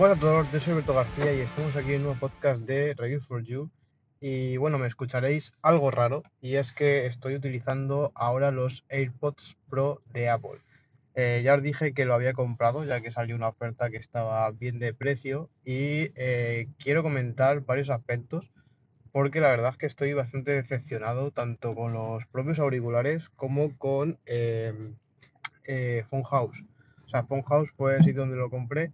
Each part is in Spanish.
Bueno a todos, yo soy Alberto García y estamos aquí en un nuevo podcast de Review for You. Y bueno, me escucharéis algo raro y es que estoy utilizando ahora los AirPods Pro de Apple. Eh, ya os dije que lo había comprado ya que salió una oferta que estaba bien de precio y eh, quiero comentar varios aspectos porque la verdad es que estoy bastante decepcionado tanto con los propios auriculares como con eh Phone House. O sea, Phone House fue el sitio donde lo compré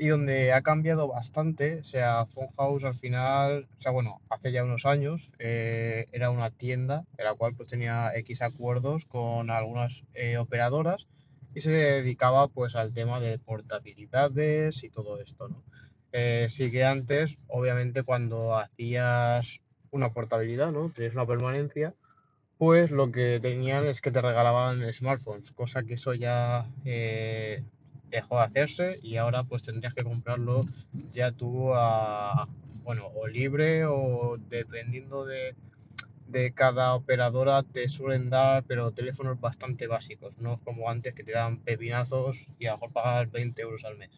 y donde ha cambiado bastante. O sea, House al final, o sea, bueno, hace ya unos años eh, era una tienda en la cual pues tenía X acuerdos con algunas eh, operadoras y se dedicaba pues al tema de portabilidades y todo esto, ¿no? Eh, sí que antes, obviamente, cuando hacías una portabilidad, ¿no? Tenías una permanencia, pues lo que tenían es que te regalaban smartphones, cosa que eso ya dejó de hacerse y ahora pues tendrías que comprarlo ya tú a, bueno, o libre o dependiendo de, de cada operadora te suelen dar, pero teléfonos bastante básicos, no como antes que te dan pepinazos y a lo mejor pagar 20 euros al mes.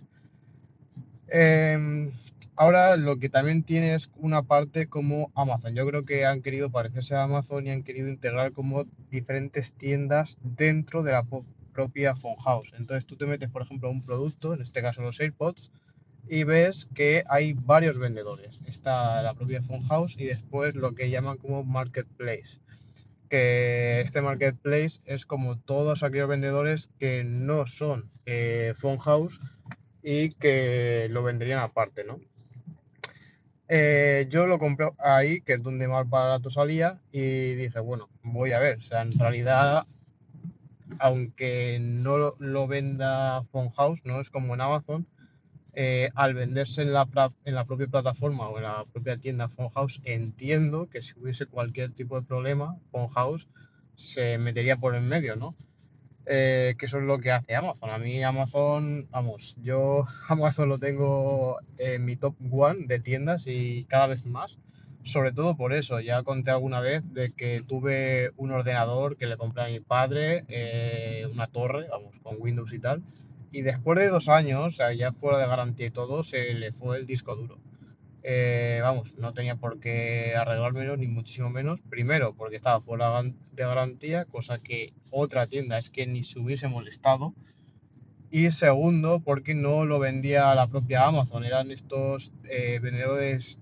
Em, ahora lo que también tiene es una parte como Amazon. Yo creo que han querido parecerse a Amazon y han querido integrar como diferentes tiendas dentro de la propia phone house. Entonces tú te metes, por ejemplo, un producto, en este caso los AirPods, y ves que hay varios vendedores. Está la propia phone house y después lo que llaman como marketplace. Que este marketplace es como todos aquellos vendedores que no son eh, phone house y que lo vendrían aparte, ¿no? Eh, yo lo compré ahí, que es donde más barato salía, y dije, bueno, voy a ver. O sea, en realidad aunque no lo venda House, no es como en Amazon, eh, al venderse en la, en la propia plataforma o en la propia tienda House, entiendo que si hubiese cualquier tipo de problema, House se metería por en medio, ¿no? Eh, que eso es lo que hace Amazon. A mí Amazon, vamos, yo Amazon lo tengo en mi top one de tiendas y cada vez más sobre todo por eso. Ya conté alguna vez de que tuve un ordenador que le compré a mi padre, eh, una torre, vamos, con Windows y tal. Y después de dos años, ya fuera de garantía y todo, se le fue el disco duro. Eh, vamos, no tenía por qué arreglármelo, ni muchísimo menos. Primero, porque estaba fuera de garantía, cosa que otra tienda es que ni se hubiese molestado. Y segundo, porque no lo vendía a la propia Amazon, eran estos eh, vendedores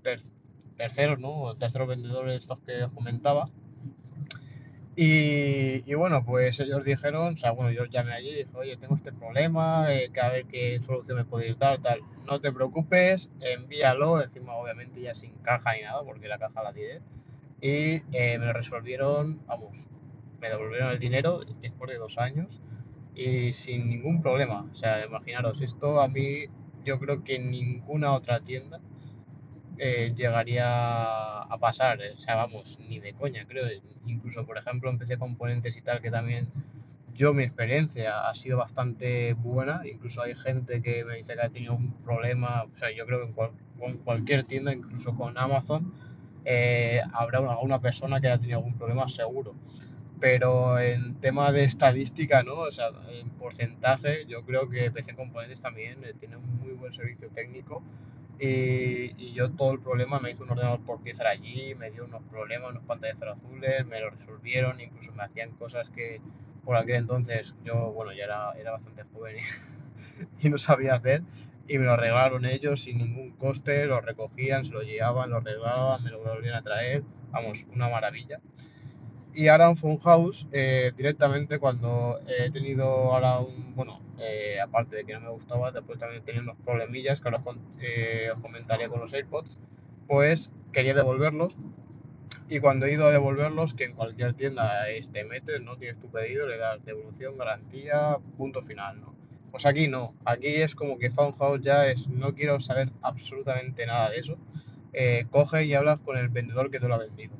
terceros, ¿no? Terceros vendedores estos que os comentaba. Y, bueno, pues ellos dijeron, o sea, bueno, yo llamé allí y dije, oye, tengo este problema, eh, que a ver qué solución me podéis dar, tal. No te preocupes, envíalo, encima obviamente ya sin caja ni nada, porque la caja la tiré. Y eh, me resolvieron, vamos, me devolvieron el dinero después de dos años y sin ningún problema. O sea, imaginaros, esto a mí yo creo que ninguna otra tienda eh, llegaría a pasar. O sea, vamos, ni de coña, creo. Incluso, por ejemplo, empecé componentes y tal, que también yo mi experiencia ha sido bastante buena. Incluso hay gente que me dice que ha tenido un problema. O sea, yo creo que en, cualquier tienda, incluso con Amazon, eh, habrá una, persona que haya tenido algún problema seguro. Pero en tema de estadística, ¿no? O sea, en porcentaje, yo creo que PC Componentes también eh, tiene un muy buen servicio técnico y, yo todo el problema me hizo un ordenador por pieza allí, me dio unos problemas, unos pantallazos azules, me lo resolvieron, incluso me hacían cosas que por aquel entonces yo, bueno, ya era, era bastante joven y, no sabía hacer y me lo arreglaron ellos sin ningún coste, lo recogían, se lo llevaban, lo arreglaban, me lo volvían a traer, vamos, una maravilla. Y ahora en Funhouse, eh, directamente cuando he tenido ahora un, bueno, eh, aparte de que no me gustaba, después también tenía unos problemillas que ahora eh, os comentaría con los AirPods, pues quería devolverlos. Y cuando he ido a devolverlos, que en cualquier tienda te metes, no tienes tu pedido, le das devolución, garantía, punto final, ¿no? Pues aquí no, aquí es como que Funhouse ya es, no quiero saber absolutamente nada de eso. coge y hablas con el vendedor que te lo ha vendido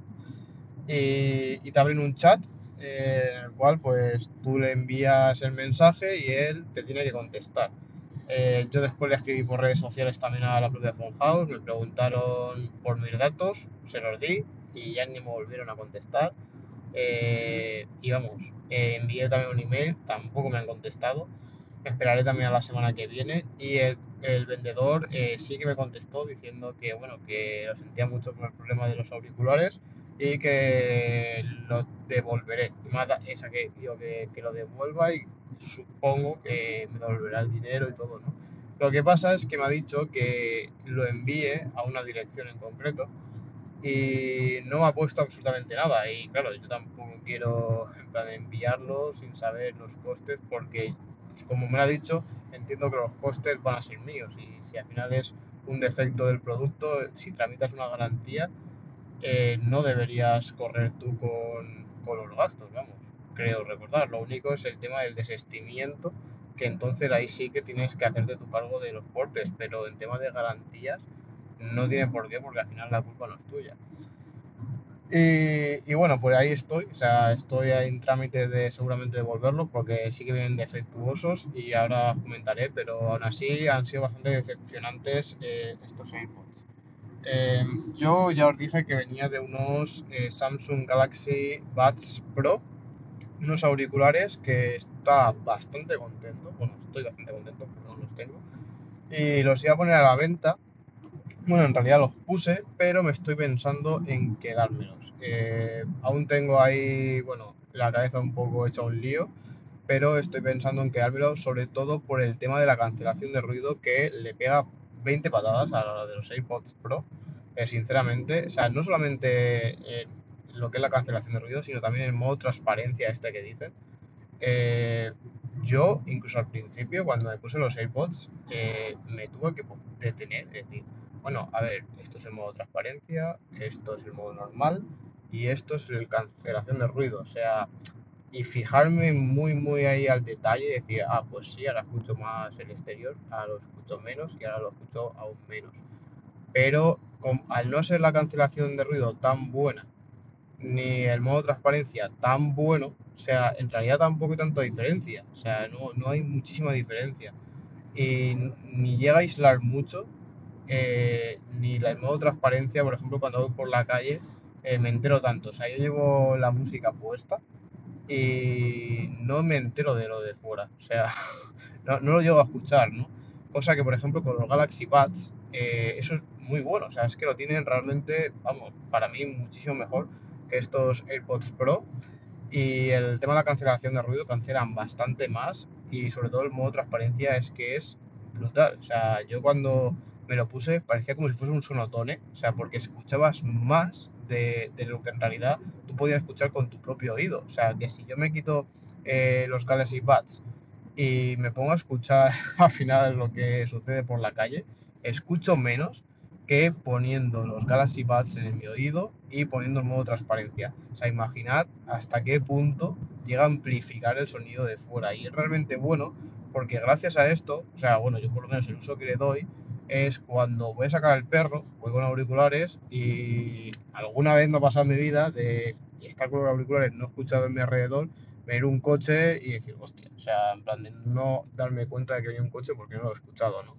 y, te abren un chat eh, en el cual pues tú le envías el mensaje y él te tiene que contestar. Eh, yo después le escribí por redes sociales también a la propia House, me preguntaron por mis datos, se los di y ya ni me volvieron a contestar. Eh, y vamos, envié también un email, tampoco me han contestado. Esperaré también a la semana que viene. Y el el vendedor eh, sí que me contestó diciendo que bueno que lo sentía mucho por el problema de los auriculares y que lo devolveré. esa que digo que, que, lo devuelva y supongo que me devolverá el dinero y todo, ¿no? Lo que pasa es que me ha dicho que lo envíe a una dirección en concreto y no ha puesto absolutamente nada. Y claro, yo tampoco quiero en plan, enviarlo sin saber los costes porque, pues, como me ha dicho, entiendo que los costes van a ser míos y si al final es un defecto del producto, si tramitas una garantía, eh, no deberías correr tú con, con, los gastos, vamos, creo recordar. Lo único es el tema del desestimiento, que entonces ahí sí que tienes que hacerte tu cargo de los portes, pero en tema de garantías no tiene por qué, porque al final la culpa no es tuya. Y, bueno, pues ahí estoy, o sea, estoy en trámites de seguramente devolverlo porque sí que vienen defectuosos y ahora comentaré, pero aún así han sido bastante decepcionantes eh, estos AirPods. Eh, yo ya os dije que venía de unos eh, Samsung Galaxy Buds Pro, unos auriculares que está bastante contento, bueno, estoy bastante contento porque los tengo, y los iba a poner a la venta bueno, en realidad los puse, pero me estoy pensando en quedármelos. Eh, aún tengo ahí, bueno, la cabeza un poco hecha un lío, pero estoy pensando en quedármelos sobre todo por el tema de la cancelación de ruido que le pega 20 patadas a la de los AirPods Pro. Eh, sinceramente, o sea, no solamente lo que es la cancelación de ruido, sino también el modo transparencia este que dicen. Eh, yo, incluso al principio, cuando me puse los AirPods, me tuve que detener, es decir, bueno, a ver, esto es el modo transparencia, esto es el modo normal y esto es el cancelación de ruido. O sea, y fijarme muy, muy ahí al detalle y decir, ah, pues sí, ahora escucho más el exterior, ahora lo escucho menos y ahora lo escucho aún menos. Pero al no ser la cancelación de ruido tan buena, ni el modo transparencia tan bueno, o sea, en realidad tampoco hay tanta diferencia, o sea, no, no hay muchísima diferencia. Y ni llega a aislar mucho, eh, ni el modo transparencia, por ejemplo, cuando voy por la calle, eh, me entero tanto. O sea, yo llevo la música puesta y no me entero de lo de fuera. O sea, no, lo llego a escuchar, ¿no? Cosa que, por ejemplo, con los Galaxy Buds, eh, eso es muy bueno. O sea, es que lo tienen realmente, vamos, para mí muchísimo mejor que estos AirPods Pro. Y el tema de la cancelación de ruido cancelan bastante más. Y sobre todo el modo transparencia es que es brutal. O sea, yo cuando me lo puse, parecía como si fuese un sonotone, o sea, porque escuchabas más de, lo que en realidad tú podías escuchar con tu propio oído. O sea, que si yo me quito eh, los Galaxy Buds y me pongo a escuchar al final lo que sucede por la calle, escucho menos que poniendo los Galaxy Buds en mi oído y poniendo el modo transparencia. O sea, imaginad hasta qué punto llega a amplificar el sonido de fuera. Y es realmente bueno porque gracias a esto, o sea, bueno, yo por lo menos el uso que le doy, es cuando voy a sacar al perro, voy con auriculares y alguna vez me ha pasado en mi vida de estar con los auriculares no escuchado en mi alrededor, ver un coche y decir, hostia, o sea, en plan de no darme cuenta de que había un coche porque no lo he escuchado, ¿no?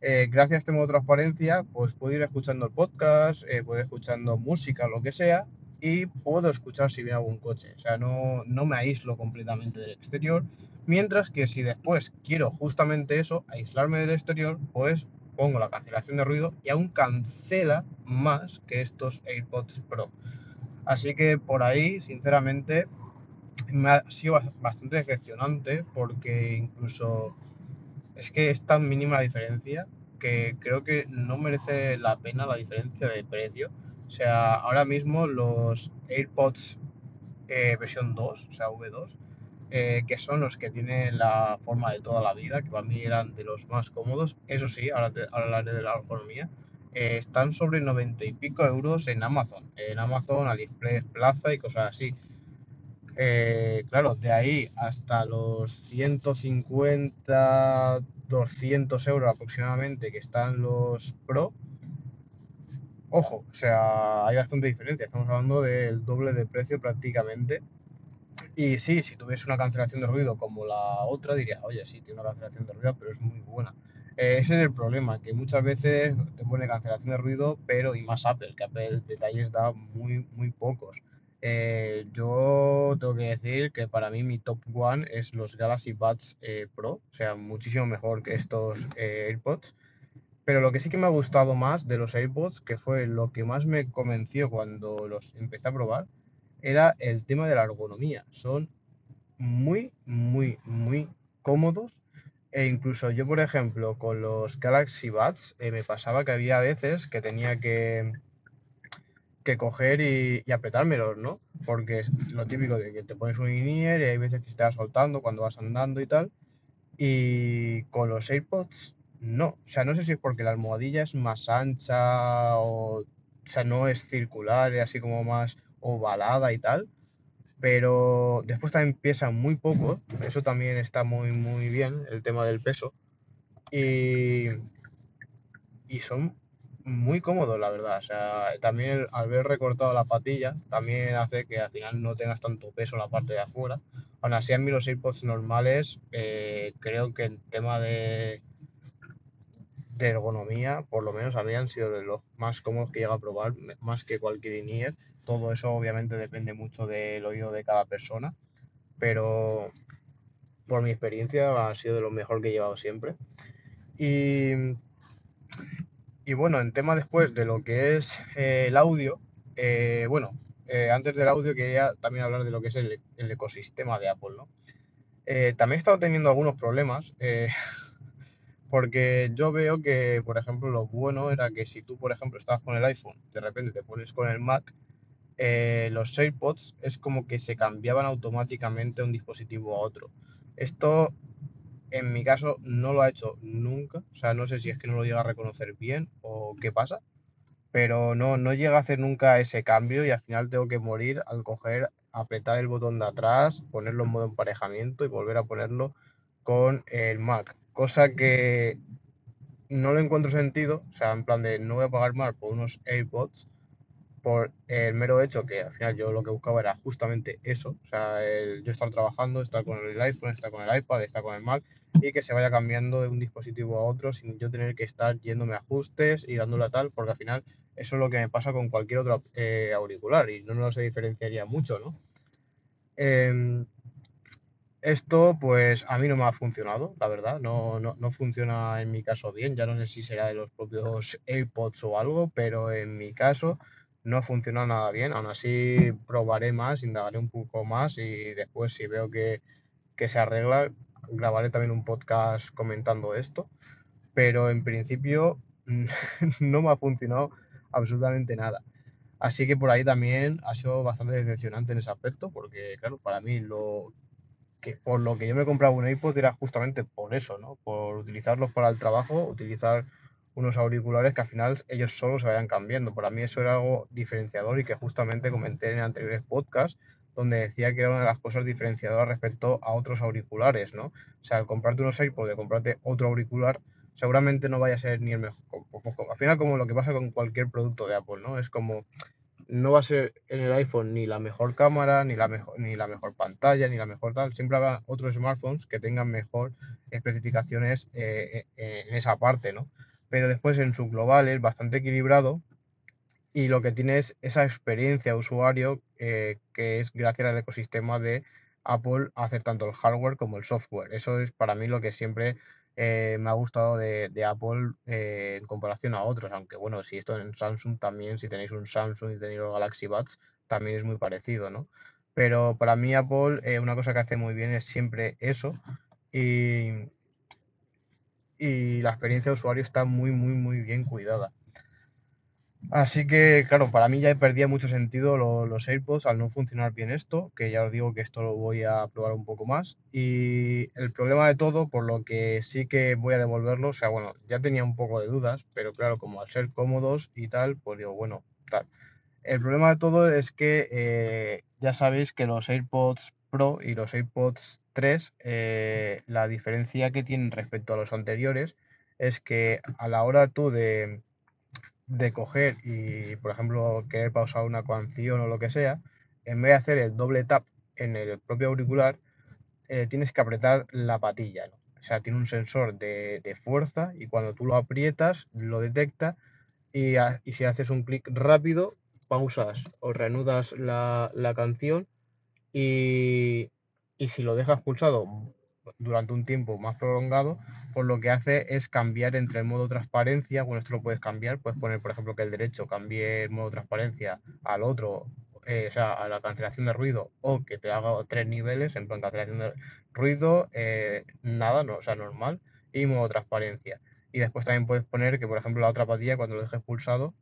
Eh, gracias a este modo de transparencia, pues puedo ir escuchando el podcast, eh, puedo ir escuchando música, lo que sea, y puedo escuchar si viene algún coche. O sea, no, no me aíslo completamente del exterior. Mientras que si después quiero justamente eso, aislarme del exterior, pues pongo la cancelación de ruido y aún cancela más que estos AirPods Pro. Así que por ahí, sinceramente, me ha sido bastante decepcionante porque incluso es que es tan mínima la diferencia que creo que no merece la pena la diferencia de precio. O sea, ahora mismo los AirPods eh, versión 2, o sea, V2, eh, que son los que tienen la forma de toda la vida, que para mí eran de los más cómodos. Eso sí, ahora, te, hablaré de la ergonomía. Eh, están sobre 90 y pico euros en Amazon, en Amazon, AliExpress, Plaza y cosas así. Eh, claro, de ahí hasta los 150, 200 euros aproximadamente que están los Pro. Ojo, o sea, hay bastante diferencia. Estamos hablando del doble de precio prácticamente. Y sí, si tuviese una cancelación de ruido como la otra, diría, oye, sí, tiene una cancelación de ruido, pero es muy buena. Eh, ese es el problema, que muchas veces te pone cancelación de ruido, pero y más Apple, que Apple detalles da muy, muy pocos. Eh, yo tengo que decir que para mí mi top one es los Galaxy Buds eh, Pro, o sea, muchísimo mejor que estos eh, AirPods. Pero lo que sí que me ha gustado más de los AirPods, que fue lo que más me convenció cuando los empecé a probar, era el tema de la ergonomía. Son muy, muy, muy cómodos. E incluso yo, por ejemplo, con los Galaxy Buds, me pasaba que había veces que tenía que que coger y, y, apretármelos, ¿no? Porque es lo típico de que te pones un in y hay veces que se te va soltando cuando vas andando y tal. Y con los AirPods, no. O sea, no sé si es porque la almohadilla es más ancha o, o sea, no es circular, es así como más ovalada y tal. Pero después también pesan muy poco. Eso también está muy, muy bien, el tema del peso. Y, y son muy cómodo, la verdad. O sea, también al haber recortado la patilla, también hace que al final no tengas tanto peso en la parte de afuera. Aún así, a mí los AirPods normales, eh, creo que en tema de, de ergonomía, por lo menos a mí han sido de los más cómodos que llega a probar, más que cualquier in Todo eso obviamente depende mucho del oído de cada persona, pero por mi experiencia ha sido de lo mejor que he llevado siempre. Y y bueno, en tema después de lo que es eh, el audio, eh, bueno, eh, antes del audio quería también hablar de lo que es el, ecosistema de Apple, ¿no? también he estado teniendo algunos problemas, porque yo veo que, por ejemplo, lo bueno era que si tú, por ejemplo, estabas con el iPhone, de repente te pones con el Mac, los AirPods es como que se cambiaban automáticamente un dispositivo a otro. Esto en mi caso no lo ha hecho nunca, o sea, no sé si es que no lo llega a reconocer bien o qué pasa, pero no, no llega a hacer nunca ese cambio y al final tengo que morir al coger, apretar el botón de atrás, ponerlo en modo emparejamiento y volver a ponerlo con el Mac, cosa que no le encuentro sentido, o sea, en plan de no voy a pagar más por unos AirPods por el mero hecho que al final yo lo que buscaba era justamente eso, o sea, el, yo estar trabajando, estar con el iPhone, estar con el iPad, estar con el Mac y que se vaya cambiando de un dispositivo a otro sin yo tener que estar yéndome a ajustes y dándole a tal, porque al final eso es lo que me pasa con cualquier otro eh, auricular y no nos se diferenciaría mucho, ¿no? Em, esto pues a mí no me ha funcionado, la verdad, no, no, no funciona en mi caso bien, ya no sé si será de los propios AirPods o algo, pero en mi caso no funciona nada bien. Aún así probaré más, indagaré un poco más y después si veo que, se arregla, grabaré también un podcast comentando esto. Pero en principio no me ha funcionado absolutamente nada. Así que por ahí también ha sido bastante decepcionante en ese aspecto, porque claro, para mí lo que por lo que yo me compraba un iPod era justamente por eso, ¿no? Por utilizarlos para el trabajo, utilizar unos auriculares que al final ellos solo se vayan cambiando. Para mí eso era algo diferenciador y que justamente comenté en anteriores podcasts donde decía que era una de las cosas diferenciadoras respecto a otros auriculares, ¿no? O sea, al comprarte unos AirPods, de comprarte otro auricular, seguramente no vaya a ser ni el mejor. Al final, como lo que pasa con cualquier producto de Apple, ¿no? Es como no va a ser en el iPhone ni la mejor cámara, ni la mejor, ni la mejor pantalla, ni la mejor tal. Siempre habrá otros smartphones que tengan mejor especificaciones eh, eh, en esa parte, ¿no? Pero después en su global es bastante equilibrado y lo que tiene es esa experiencia usuario eh, que es gracias al ecosistema de Apple hacer tanto el hardware como el software. Eso es para mí lo que siempre eh, me ha gustado de, Apple eh, en comparación a otros, aunque bueno, si esto en Samsung también, si tenéis un Samsung y tenéis los Galaxy Buds, también es muy parecido, ¿no? Pero para mí Apple una cosa que hace muy bien es siempre eso y, y la experiencia de usuario está muy, muy, muy bien cuidada. Así que, claro, para mí ya perdía mucho sentido los AirPods al no funcionar bien esto, que ya os digo que esto lo voy a probar un poco más. Y el problema de todo, por lo que sí que voy a devolverlo, o sea, bueno, ya tenía un poco de dudas, pero claro, como al ser cómodos y tal, pues digo, bueno, tal. El problema de todo es que eh, ya sabéis que los AirPods Pro y los AirPods 3, eh, la diferencia que tienen respecto a los anteriores es que a la hora tú de, de coger y, por ejemplo, querer pausar una canción o lo que sea, en vez de hacer el doble tap en el propio auricular, eh, tienes que apretar la patilla. O sea, tiene un sensor de, fuerza y cuando tú lo aprietas, lo detecta y, si haces un clic rápido, pausas o reanudas la, la canción y, y si lo dejas pulsado durante un tiempo más prolongado, pues lo que hace es cambiar entre el modo transparencia, bueno, esto lo puedes cambiar, puedes poner, por ejemplo, que el derecho cambie el modo transparencia al otro, eh, o sea, a la cancelación de ruido, o que te haga tres niveles, en plan cancelación de ruido, eh, nada, no, o sea, normal, y modo transparencia. Y después también puedes poner que, por ejemplo, la otra patilla, cuando lo dejes pulsado,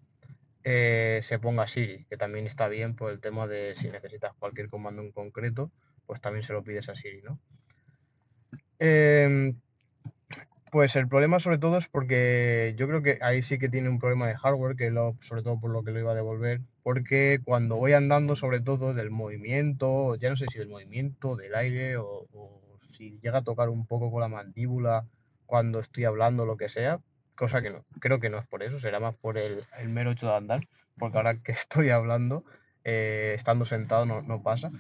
eh, se ponga Siri, que también está bien por el tema de si necesitas cualquier comando en concreto, pues también se lo pides a Siri, ¿no? Em, pues el problema sobre todo es porque yo creo que ahí sí que tiene un problema de hardware, que lo, sobre todo por lo que lo iba a devolver, porque cuando voy andando sobre todo del movimiento, ya no sé si del movimiento, del aire o, si llega a tocar un poco con la mandíbula cuando estoy hablando, lo que sea, cosa que no, creo que no es por eso, será más por el, mero hecho de andar, porque ahora que estoy hablando, eh, estando sentado no, pasa.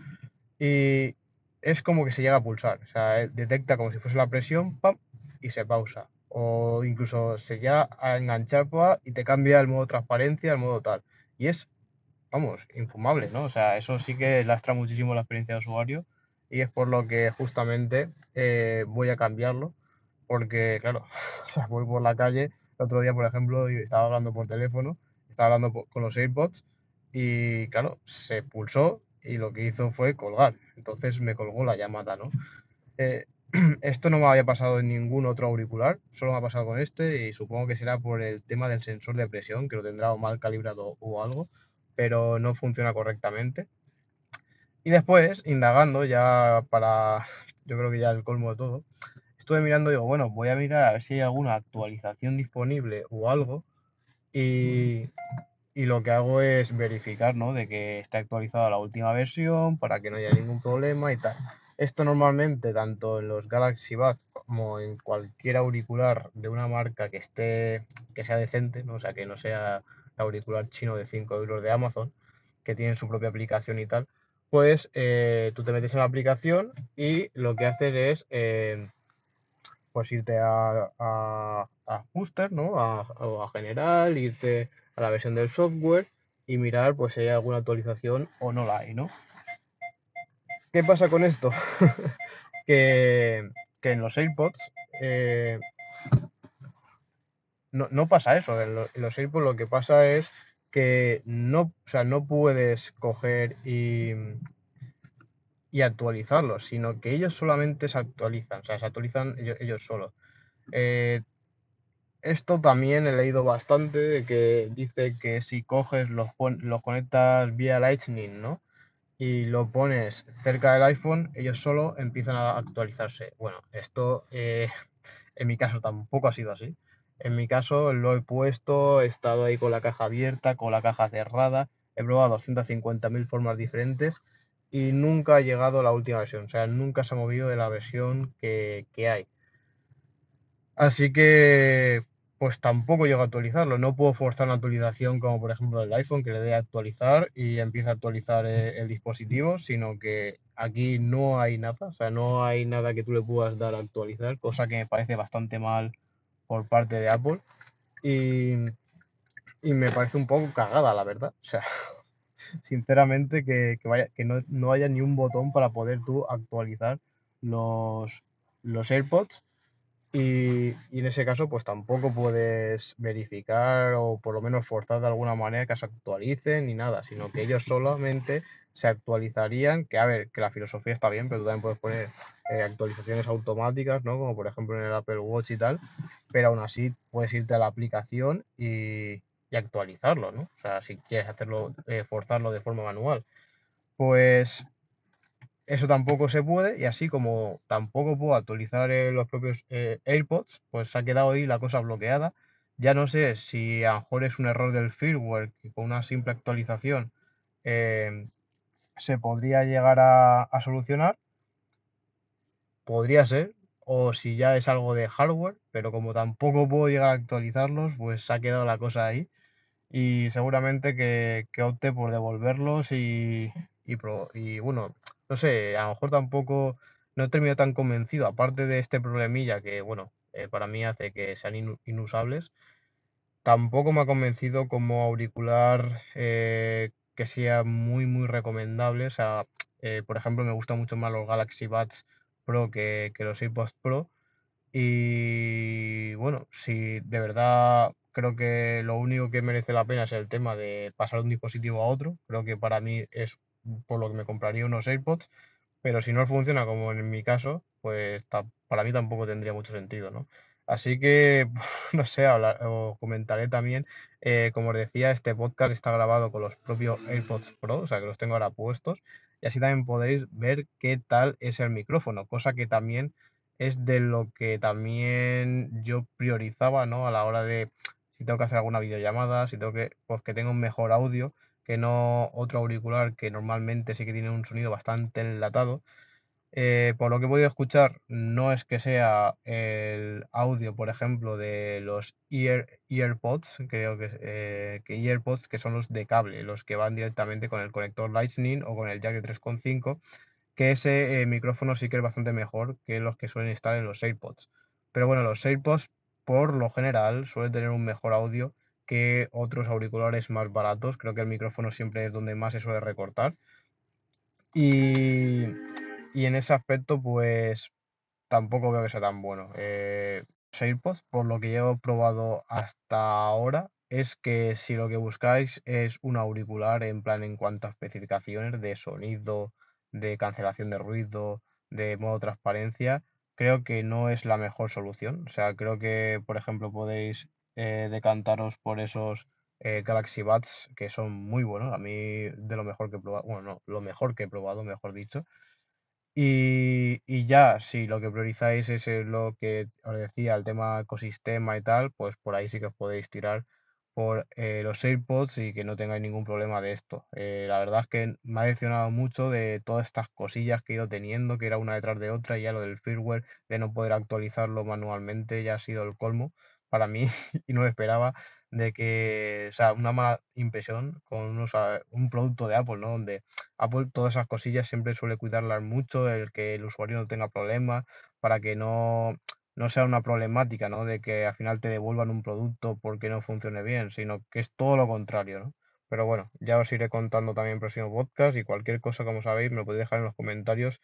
Y, es como que se llega a pulsar, o sea, eh, detecta como si fuese la presión, ¡pam! y se pausa. O incluso se llega a enganchar y te cambia el modo transparencia, el modo tal. Y es, vamos, infumable, ¿no? O sea, eso sí que lastra muchísimo la experiencia de usuario y es por lo que justamente eh, voy a cambiarlo. Porque, claro, o sea, voy por la calle. El otro día, por ejemplo, estaba hablando por teléfono, estaba hablando con los AirPods y, claro, se pulsó y lo que hizo fue colgar. Entonces me colgó la llamada, ¿no? Eh, esto no me había pasado en ningún otro auricular, solo me ha pasado con este y supongo que será por el tema del sensor de presión, que lo tendrá mal calibrado o algo, pero no funciona correctamente. Y después, indagando ya para, yo creo que ya el colmo de todo, estuve mirando digo, bueno, voy a mirar a ver si hay alguna actualización disponible o algo. Y, y lo que hago es verificar, ¿no? De que esté actualizada la última versión para que no haya ningún problema y tal. Esto normalmente, tanto en los Galaxy Buds como en cualquier auricular de una marca que esté, que sea decente, ¿no? O sea, que no sea el auricular chino de 5 euros de Amazon, que tienen su propia aplicación y tal, pues eh, tú te metes en la aplicación y lo que haces es eh, pues irte a, a, Ajuster, ¿no? A, a General, irte a la versión del software y mirar pues si hay alguna actualización o no la hay, ¿no? ¿Qué pasa con esto? que, en los AirPods eh, no, pasa eso. En, los AirPods lo que pasa es que no, o sea, no puedes coger y, y actualizarlos, sino que ellos solamente se actualizan, o sea, se actualizan ellos, solos. Eh, esto también he leído bastante de que dice que si coges los, los conectas vía Lightning, ¿no? Y lo pones cerca del iPhone, ellos solo empiezan a actualizarse. Bueno, esto eh, en mi caso tampoco ha sido así. En mi caso lo he puesto, he estado ahí con la caja abierta, con la caja cerrada, he probado 250.000 formas diferentes y nunca ha llegado a la última versión. O sea, nunca se ha movido de la versión que, que hay. Así que, pues tampoco llego a actualizarlo. No puedo forzar una actualización como por ejemplo el iPhone que le dé a actualizar y empieza a actualizar eh, el, dispositivo, sino que aquí no hay nada, o sea, no hay nada que tú le puedas dar a actualizar, cosa que me parece bastante mal por parte de Apple y, y me parece un poco cagada, la verdad. O sea, sinceramente que, vaya, que no, no haya ni un botón para poder tú actualizar los, los AirPods y, en ese caso, pues tampoco puedes verificar o por lo menos forzar de alguna manera que se actualicen ni nada, sino que ellos solamente se actualizarían, que a ver, que la filosofía está bien, pero tú también puedes poner eh, actualizaciones automáticas, ¿no? Como por ejemplo en el Apple Watch y tal, pero aún así puedes irte a la aplicación y, actualizarlo, ¿no? O sea, si quieres hacerlo, eh, forzarlo de forma manual. Pues eso tampoco se puede y así como tampoco puedo actualizar eh, los propios eh, AirPods, pues se ha quedado ahí la cosa bloqueada. Ya no sé si a lo mejor es un error del firmware que con una simple actualización eh, se podría llegar a, solucionar. Podría ser, o si ya es algo de hardware, pero como tampoco puedo llegar a actualizarlos, pues ha quedado la cosa ahí. Y seguramente que, opte por devolverlos y, y bueno, no sé, a lo mejor tampoco no he terminado tan convencido, aparte de este problemilla que, bueno, eh, para mí hace que sean inusables, tampoco me ha convencido como auricular eh, que sea muy, muy recomendable. O sea, Eh, por ejemplo, me gustan mucho más los Galaxy Buds Pro que, que los AirPods Pro. Y bueno, si de verdad creo que lo único que merece la pena es el tema de pasar un dispositivo a otro. Creo que para mí es por lo que me compraría unos AirPods. Pero si no funciona como en mi caso, pues para mí tampoco tendría mucho sentido, ¿no? Así que, no sé, hablar, o comentaré también, eh, como os decía, este podcast está grabado con los propios AirPods Pro, o sea que los tengo ahora puestos, y así también podéis ver qué tal es el micrófono, cosa que también es de lo que también yo priorizaba, ¿no? A la hora de si tengo que hacer alguna videollamada, si tengo que, pues que tenga un mejor audio, que no otro auricular que normalmente sí que tiene un sonido bastante enlatado. Eh, por lo que he podido escuchar, no es que sea el audio, por ejemplo, de los Ear, EarPods, creo que, eh, que EarPods, que son los de cable, los que van directamente con el conector Lightning o con el jack de 3.5, que ese eh, micrófono sí que es bastante mejor que los que suelen estar en los AirPods. Pero bueno, los AirPods por lo general suelen tener un mejor audio que otros auriculares más baratos. Creo que el micrófono siempre es donde más se suele recortar. Y, en ese aspecto, pues tampoco veo que sea tan bueno. Eh, AirPods, por lo que yo he probado hasta ahora, es que si lo que buscáis es un auricular en plan en cuanto a especificaciones de sonido, de cancelación de ruido, de modo transparencia, creo que no es la mejor solución. O sea, creo que, por ejemplo, podéis eh, decantaros por esos eh, Galaxy Buds que son muy buenos. A mí de lo mejor que he probado, bueno, no, lo mejor que he probado, mejor dicho. Y, y ya, si lo que priorizáis es lo que os decía, el tema ecosistema y tal, pues por ahí sí que os podéis tirar por eh, los AirPods y que no tengáis ningún problema de esto. Eh, la verdad es que me ha decepcionado mucho de todas estas cosillas que he ido teniendo, que era una detrás de otra, y ya lo del firmware, de no poder actualizarlo manualmente, ya ha sido el colmo para mí y no esperaba de que, o sea, una mala impresión con unos, un producto de Apple, ¿no? Donde Apple todas esas cosillas siempre suele cuidarlas mucho, el que el usuario no tenga problemas, para que no no sea una problemática, ¿no? De que al final te devuelvan un producto porque no funcione bien, sino que es todo lo contrario, ¿no? Pero bueno, ya os iré contando también en próximo podcast y cualquier cosa, como sabéis, me lo podéis dejar en los comentarios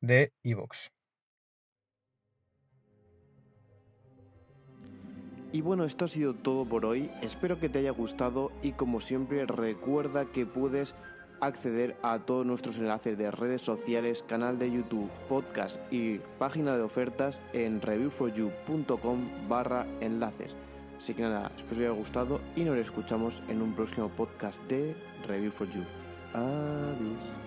de iVoox. Y bueno, esto ha sido todo por hoy. Espero que te haya gustado y como siempre recuerda que puedes acceder a todos nuestros enlaces de redes sociales, canal de YouTube, podcast y página de ofertas en reviewforyou.com barra enlaces. Así que nada, espero que os haya gustado y nos escuchamos en un próximo podcast de Review for You. Adiós.